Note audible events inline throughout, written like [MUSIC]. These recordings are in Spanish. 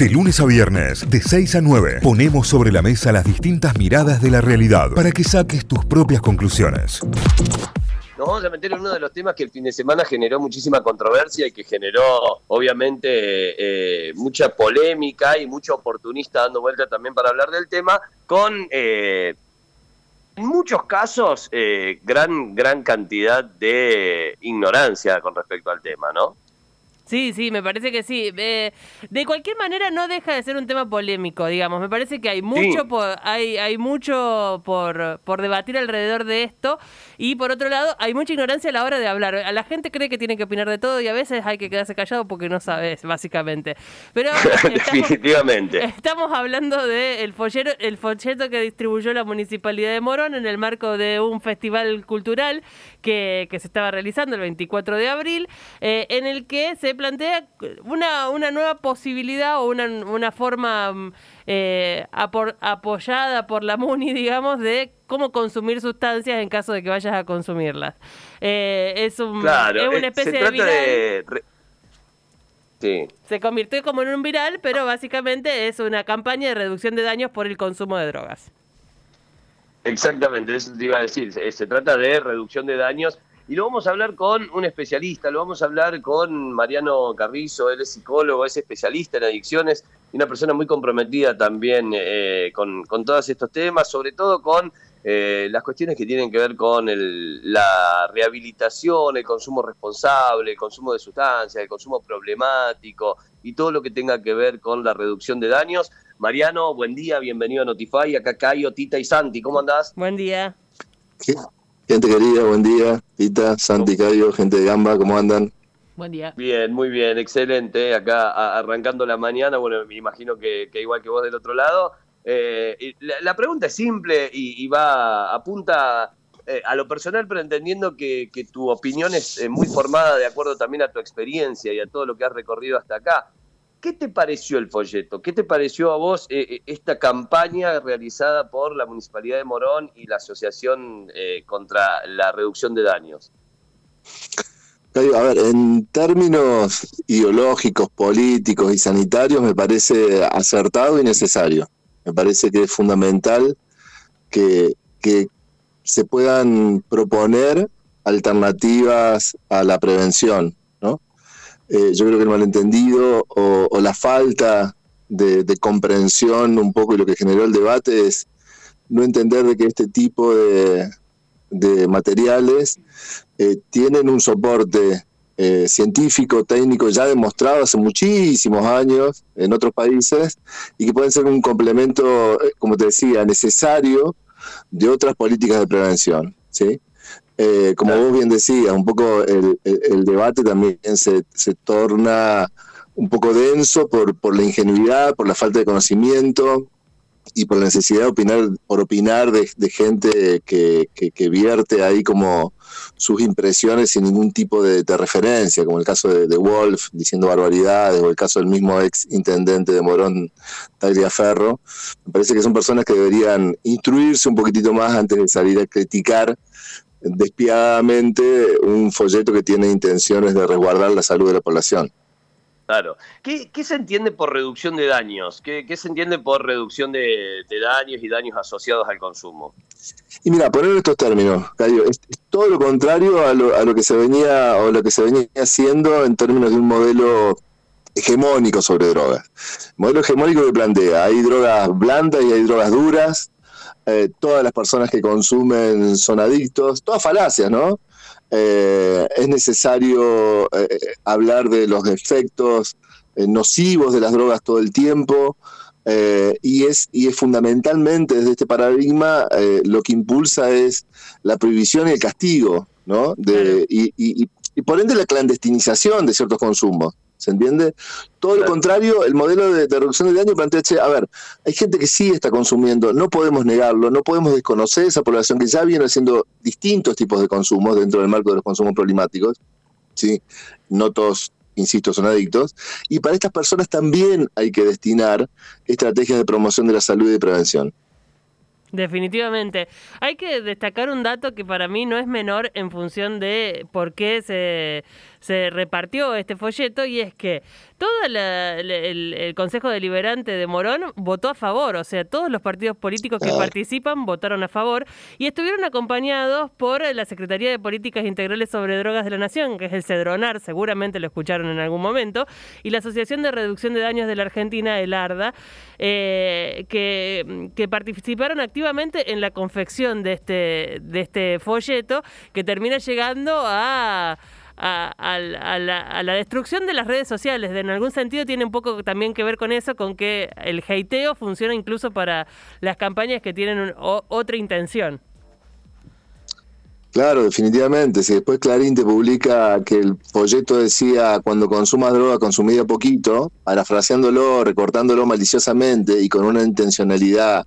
De lunes a viernes, de 6 a 9, ponemos sobre la mesa las distintas miradas de la realidad para que saques tus propias conclusiones. Nos vamos a meter en uno de los temas que el fin de semana generó muchísima controversia y que generó, obviamente, eh, mucha polémica y mucho oportunista dando vuelta también para hablar del tema, con, eh, en muchos casos, eh, gran, gran cantidad de ignorancia con respecto al tema, ¿no? Sí, sí, me parece que sí. de cualquier manera no deja de ser un tema polémico, digamos. Me parece que hay mucho por, hay, hay mucho por, por debatir alrededor de esto y por otro lado hay mucha ignorancia a la hora de hablar. A la gente cree que tiene que opinar de todo y a veces hay que quedarse callado porque no sabes, básicamente. Pero [LAUGHS] definitivamente. Estamos hablando del el folleto que distribuyó la municipalidad de Morón en el marco de un festival cultural que, que se estaba realizando el 24 de abril, eh, en el que se plantea una, una nueva posibilidad o una, una forma mm, eh, apoyada por la MUNI, [LAUGHS] digamos, de cómo consumir sustancias en caso de que vayas a consumirlas. Eh, es, un, es una especie de, viral. Sí. Se convirtió como en un viral, pero básicamente es una campaña de reducción de daños por el consumo de drogas. Exactamente, eso te iba a decir. Se trata de reducción de daños y lo vamos a hablar con un especialista, lo vamos a hablar con Mariano Carrizo, él es psicólogo, es especialista en adicciones y una persona muy comprometida también eh, con, todos estos temas, sobre todo con eh, las cuestiones que tienen que ver con la rehabilitación, el consumo responsable, el consumo de sustancias, el consumo problemático y todo lo que tenga que ver con la reducción de daños. Mariano, buen día, bienvenido a Notify. Acá Cayo, Tita y Santi, ¿cómo andás? Buen día. Gente querida, buen día. Tita, Santi, Cayo, gente de Gamba, ¿cómo andan? Buen día. Bien, muy bien, excelente. Acá arrancando la mañana, bueno, me imagino que, igual que vos del otro lado. Eh, la, pregunta es simple y, va apunta eh, a lo personal, pero entendiendo que, tu opinión es eh, muy formada de acuerdo también a tu experiencia y a todo lo que has recorrido hasta acá. ¿Qué te pareció el folleto? ¿Qué te pareció a vos eh, eh, esta campaña realizada por la Municipalidad de Morón y la Asociación eh, contra la Reducción de Daños? A ver, en términos ideológicos, políticos y sanitarios me parece acertado y necesario. Me parece que es fundamental que, se puedan proponer alternativas a la prevención eh, yo creo que el malentendido o, la falta de, comprensión un poco y lo que generó el debate es no entender de que este tipo de, materiales eh, tienen un soporte eh, científico, técnico ya demostrado hace muchísimos años en otros países y que pueden ser un complemento, como te decía, necesario de otras políticas de prevención. ¿sí? Eh, como vos bien decías, un poco el, debate también se, torna un poco denso por, por la ingenuidad, por la falta de conocimiento y por la necesidad de opinar, por opinar de, gente que, vierte ahí como sus impresiones sin ningún tipo de, referencia, como el caso de, Wolf diciendo barbaridades, o el caso del mismo ex intendente de Morón, Tagliaferro. Me parece que son personas que deberían instruirse un poquitito más antes de salir a criticar despiadadamente un folleto que tiene intenciones de resguardar la salud de la población. Claro. ¿Qué, se entiende por reducción de daños? ¿Qué, se entiende por reducción de, daños y daños asociados al consumo? Y mira, poner estos términos, es, todo lo contrario a lo, que se venía o lo que se venía haciendo en términos de un modelo hegemónico sobre drogas. modelo hegemónico que plantea, hay drogas blandas y hay drogas duras, eh, todas las personas que consumen son adictos, todas falacias, ¿no? Eh, es necesario eh, hablar de los efectos nocivos de las drogas todo el tiempo. y, es, y es fundamentalmente desde este paradigma lo que impulsa es la prohibición y el castigo, ¿no? De, y, y por ende la clandestinización de ciertos consumos. ¿Se entiende? Todo lo contrario, el modelo de, reducción de daño plantea, che, a ver, hay gente que sí está consumiendo, no podemos negarlo, no podemos desconocer esa población que ya viene haciendo distintos tipos de consumos dentro del marco de los consumos problemáticos, ¿sí? No todos, insisto, son adictos, y para estas personas también hay que destinar estrategias de promoción de la salud y de prevención. Definitivamente. Hay que destacar un dato que para mí no es menor en función de por qué se, se repartió este folleto y es que todo el, Consejo Deliberante de Morón votó a favor, o sea, todos los partidos políticos que participan votaron a favor y estuvieron acompañados por la Secretaría de Políticas Integrales sobre Drogas de la Nación, que es el CEDRONAR, seguramente lo escucharon en algún momento, y la Asociación de Reducción de Daños de la Argentina, el ARDA, eh, que, que participaron activamente en la confección de este, de este folleto que termina llegando a a, la, destrucción de las redes sociales. en algún sentido tiene un poco también que ver con eso, con que el hateo funciona incluso para las campañas que tienen otra intención. Claro, definitivamente. Si después Clarín te publica que el folleto decía cuando consumas droga, consumida poquito, parafraseándolo, recortándolo maliciosamente y con una intencionalidad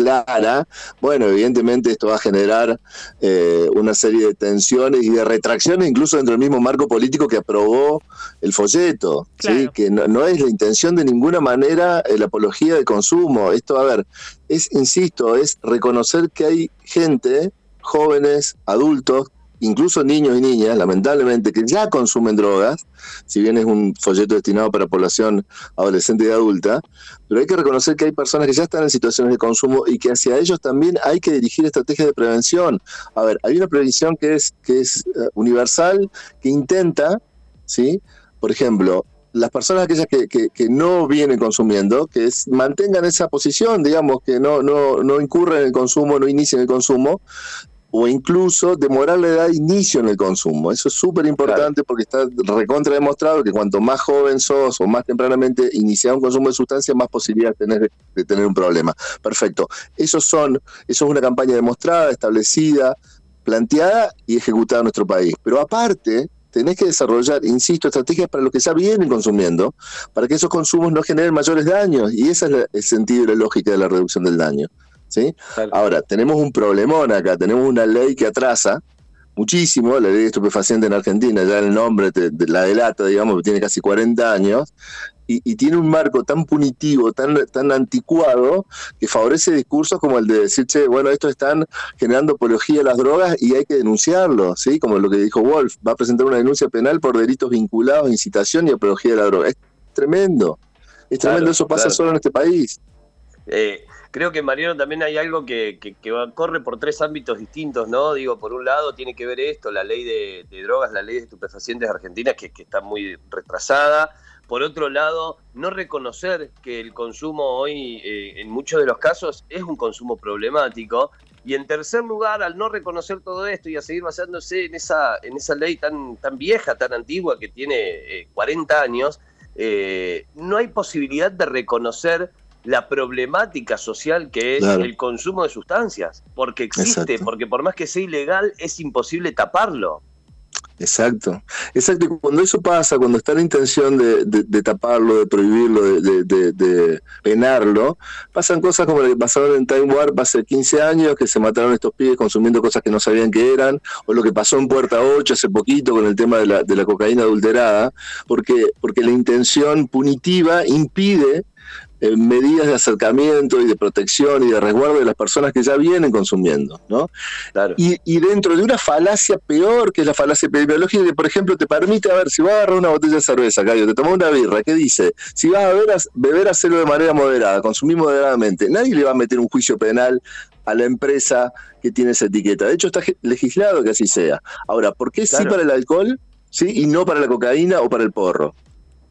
clara, bueno, evidentemente esto va a generar eh, una serie de tensiones y de retracciones incluso dentro del mismo marco político que aprobó el folleto, ¿sí? que no, es la intención de ninguna manera la apología del consumo. Esto, a ver, es, insisto, es reconocer que hay gente, jóvenes, adultos, incluso niños y niñas, lamentablemente, que ya consumen drogas, si bien es un folleto destinado para población adolescente y adulta, pero hay que reconocer que hay personas que ya están en situaciones de consumo y que hacia ellos también hay que dirigir estrategias de prevención. A ver, hay una prevención que es, que es eh, universal, que intenta, ¿sí? Por ejemplo, las personas aquellas que, que, no vienen consumiendo, que mantengan esa posición, digamos, que no, no, no incurren en el consumo, no inicien el consumo, o incluso demorar la edad de inicio en el consumo. Eso es súper importante porque está recontra demostrado que cuanto más joven sos o más tempranamente iniciar un consumo de sustancias, más posibilidad tenés de, tener un problema. Perfecto. Esos son, eso es una campaña demostrada, establecida, planteada y ejecutada en nuestro país. Pero aparte, tenés que desarrollar, insisto, estrategias para los que ya vienen consumiendo, para que esos consumos no generen mayores daños. Y ese es el sentido y la lógica de la reducción del daño. ¿Sí? Ahora, tenemos un problemón acá, tenemos una ley que atrasa muchísimo, la ley de estupefaciente en Argentina, ya el nombre de la delata, digamos, tiene casi 40 años, y, tiene un marco tan punitivo, tan, tan anticuado, que favorece discursos como el de decir, che, bueno, estos están generando apología a las drogas y hay que denunciarlo, ¿sí? Como lo que dijo Wolf, va a presentar una denuncia penal por delitos vinculados a incitación y apología de la droga. Es tremendo, es tremendo, eso pasa solo en este país. Eh, creo que Mariano también hay algo que, corre por tres ámbitos distintos, ¿no? Digo, por un lado tiene que ver esto, la ley de, drogas, la ley de estupefacientes argentinas, que, que, está muy retrasada. Por otro lado, no reconocer que el consumo hoy, eh, en muchos de los casos, es un consumo problemático. Y en tercer lugar, al no reconocer todo esto y a seguir basándose en esa, en esa ley tan, tan vieja, tan antigua, que tiene 40 eh, años, eh, no hay posibilidad de reconocer la problemática social que es el consumo de sustancias, porque existe, porque por más que sea ilegal, es imposible taparlo. Exacto, exacto. Y cuando eso pasa, cuando está la intención de, taparlo, de prohibirlo, de, penarlo, pasan cosas como lo que pasaron en Time Warp hace 15 años, que se mataron estos pibes consumiendo cosas que no sabían que eran, o lo que pasó en Puerta 8 hace poquito con el tema de la, de la cocaína adulterada, porque, porque la intención punitiva impide eh, medidas de acercamiento y de protección y de resguardo de las personas que ya vienen consumiendo, ¿no? Y, dentro de una falacia peor, que es la falacia epidemiológica, que por ejemplo te permite, a ver, si vas a agarrar una botella de cerveza, Cayo, te tomas una birra, ¿qué dice? Si vas a beber, a beber, hacerlo de manera moderada, consumir moderadamente, nadie le va a meter un juicio penal a la empresa que tiene esa etiqueta. De hecho, está legislado que así sea. Ahora, ¿por qué sí para el alcohol sí y no para la cocaína o para el porro?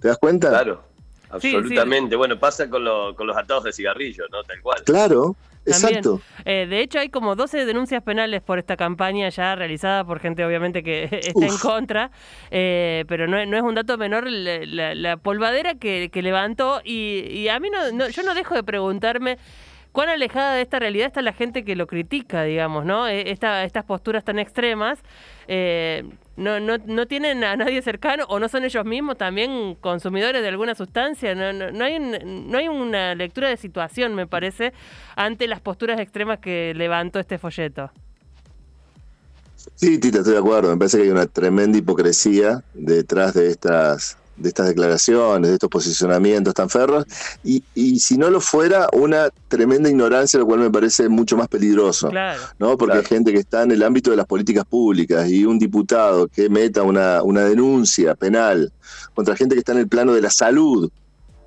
¿Te das cuenta? Claro. Absolutamente. Bueno, pasa con, con los atados de cigarrillos, ¿no? Tal cual. Claro. Exacto. Eh, de hecho, hay como 12 denuncias penales por esta campaña ya realizada por gente, obviamente, que [LAUGHS] está en contra, eh, pero no, no, es un dato menor la, polvadera que, levantó. Y, a mí, no, yo no dejo de preguntarme cuán alejada de esta realidad está la gente que lo critica, digamos, ¿no? E, esta, estas posturas tan extremas. Eh, no, no, no tienen a nadie cercano o no son ellos mismos también consumidores de alguna sustancia. No, hay, no hay una lectura de situación, me parece, ante las posturas extremas que levantó este folleto. Sí, Tita, estoy de acuerdo. Me parece que hay una tremenda hipocresía detrás de estas de estas declaraciones, de estos posicionamientos tan ferros, y, y, si no lo fuera, una tremenda ignorancia, lo cual me parece mucho más peligroso, ¿no? Porque hay gente que está en el ámbito de las políticas públicas y un diputado que meta una, una denuncia penal contra gente que está en el plano de la salud,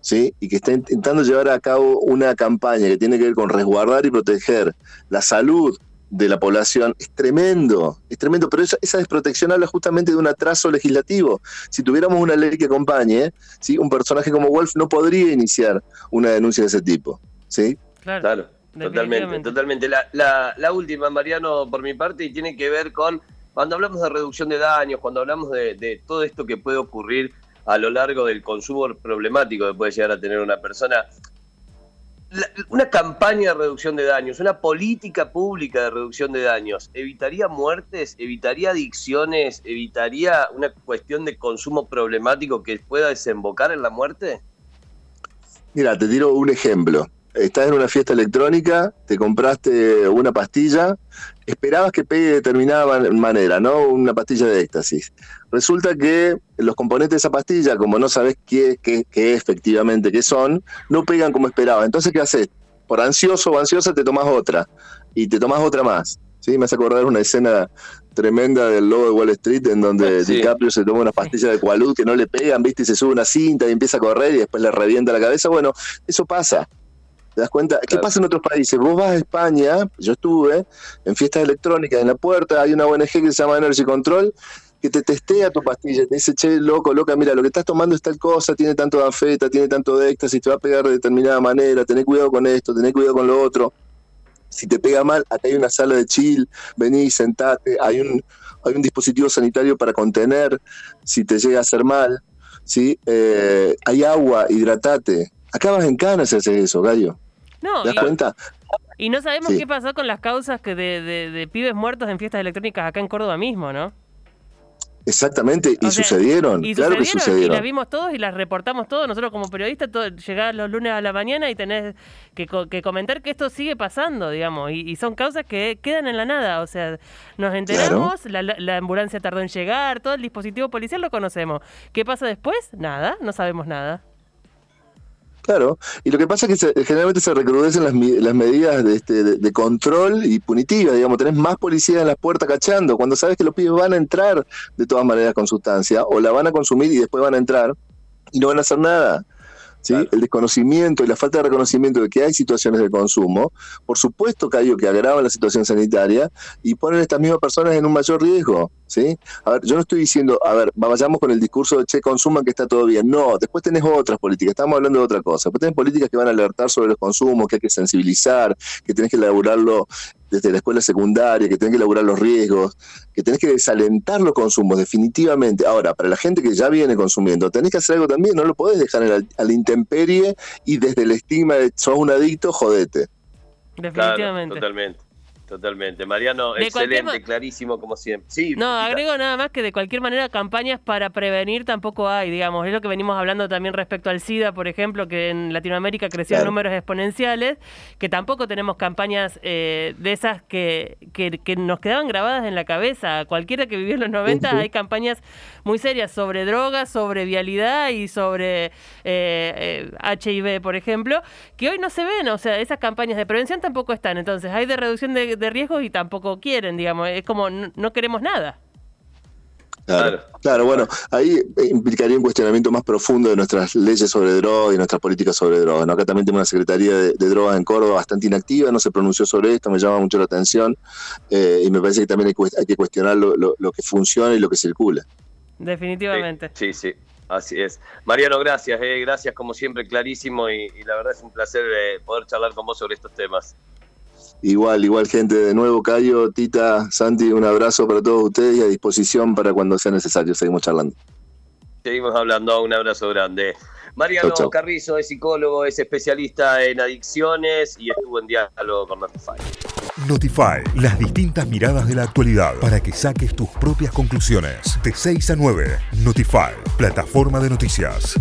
¿sí? y que está intentando llevar a cabo una campaña que tiene que ver con resguardar y proteger la salud de la población es tremendo, es tremendo, pero esa, esa, desprotección habla justamente de un atraso legislativo. Si tuviéramos una ley que acompañe, ¿sí? un personaje como Wolf no podría iniciar una denuncia de ese tipo. ¿sí? Claro, totalmente, totalmente. La, la, la, última, Mariano, por mi parte, y tiene que ver con cuando hablamos de reducción de daños, cuando hablamos de, de todo esto que puede ocurrir a lo largo del consumo problemático que puede llegar a tener una persona una campaña de reducción de daños, una política pública de reducción de daños, ¿evitaría muertes, evitaría adicciones, evitaría una cuestión de consumo problemático que pueda desembocar en la muerte? Mira, te tiro un ejemplo. Estás en una fiesta electrónica, te compraste una pastilla, esperabas que pegue de determinada manera, ¿no? Una pastilla de éxtasis. Resulta que los componentes de esa pastilla, como no sabes qué, qué, qué efectivamente qué son, no pegan como esperabas. Entonces, ¿qué haces? Por ansioso o ansiosa te tomas otra y te tomas otra más. ¿sí? Me hace acordar una escena tremenda del lobo de Wall Street en donde DiCaprio se toma una pastilla de Qualud que no le pegan, ¿viste? Y se sube una cinta y empieza a correr y después le revienta la cabeza. Bueno, eso pasa. ¿Te das cuenta? ¿Qué pasa en otros países? Vos vas a España, yo estuve en fiestas electrónicas, en la puerta hay una ONG que se llama Energy Control, que te testea tu pastilla, te dice, che, loco, loca, mira, lo que estás tomando es tal cosa, tiene tanto de anfeta, tiene tanto de éxtasis, te va a pegar de determinada manera, tené cuidado con esto, tené cuidado con lo otro. Si te pega mal, acá hay una sala de chill, vení, sentate, hay un, hay un dispositivo sanitario para contener si te llega a hacer mal, ¿sí? Eh, hay agua, hidratate. Acabas en cana si haces eso, gallo. No, ¿Te das cuenta? Y no sabemos qué pasó con las causas que de, pibes muertos en fiestas electrónicas acá en Córdoba mismo, ¿no? Exactamente, y sucedieron, y claro que sucedieron. Y las vimos todos y las reportamos todos. Nosotros como periodistas todo, llegás los lunes a la mañana y tenés que, comentar que esto sigue pasando, digamos, y, son causas que quedan en la nada. O sea, nos enteramos, la, la, ambulancia tardó en llegar, todo el dispositivo policial lo conocemos. ¿Qué pasa después? Nada, no sabemos nada. Claro, y lo que pasa es que generalmente se recrudecen las, las medidas de, este, de, control y punitivas, digamos, tenés más policías en las puertas cachando, cuando sabes que los pibes van a entrar de todas maneras con sustancia, o la van a consumir y después van a entrar y no van a hacer nada. El desconocimiento y la falta de reconocimiento de que hay situaciones de consumo, por supuesto que hay que agravan la situación sanitaria y ponen a estas mismas personas en un mayor riesgo. ¿sí? A ver, yo no estoy diciendo, a ver, vayamos con el discurso de che, consuman que está todo bien. No, después tenés otras políticas, estamos hablando de otra cosa. Después tenés políticas que van a alertar sobre los consumos, que hay que sensibilizar, que tenés que elaborarlo desde la escuela secundaria, que tenés que elaborar los riesgos, que tenés que desalentar los consumos, definitivamente. Ahora, para la gente que ya viene consumiendo, tenés que hacer algo también, no lo podés dejar a la intemperie y desde el estigma de sos un adicto, jodete. Definitivamente. totalmente. Totalmente. Mariano, excelente, clarísimo como siempre. Sí, no, agrego nada más que de cualquier manera campañas para prevenir tampoco hay, digamos. Es lo que venimos hablando también respecto al SIDA, por ejemplo, que en Latinoamérica creció en números exponenciales, que tampoco tenemos campañas eh, de esas que, que, nos quedaban grabadas en la cabeza. Cualquiera que vivió en los 90 hay campañas muy serias sobre drogas, sobre vialidad y sobre eh, HIV, por ejemplo, que hoy no se ven. O sea, esas campañas de prevención tampoco están. Entonces, hay de reducción de de riesgos y tampoco quieren, digamos, es como no, queremos nada. Claro, claro, bueno, ahí implicaría un cuestionamiento más profundo de nuestras leyes sobre drogas y nuestras políticas sobre drogas. Acá también tenemos una Secretaría de, Drogas en Córdoba bastante inactiva, no se pronunció sobre esto, me llama mucho la atención eh, y me parece que también hay, que cuestionar lo, que funciona y lo que circula. Definitivamente. Sí, sí, así es. Mariano, gracias, eh, gracias como siempre, clarísimo y, la verdad es un placer eh, poder charlar con vos sobre estos temas. Igual, igual gente, de nuevo Cayo, Tita, Santi, un abrazo para todos ustedes y a disposición para cuando sea necesario. Seguimos charlando. Seguimos hablando, un abrazo grande. Mariano Carrizo es psicólogo, es especialista en adicciones y estuvo en diálogo con Notify. Notify, las distintas miradas de la actualidad para que saques tus propias conclusiones. De 6 a 9, Notify, plataforma de noticias.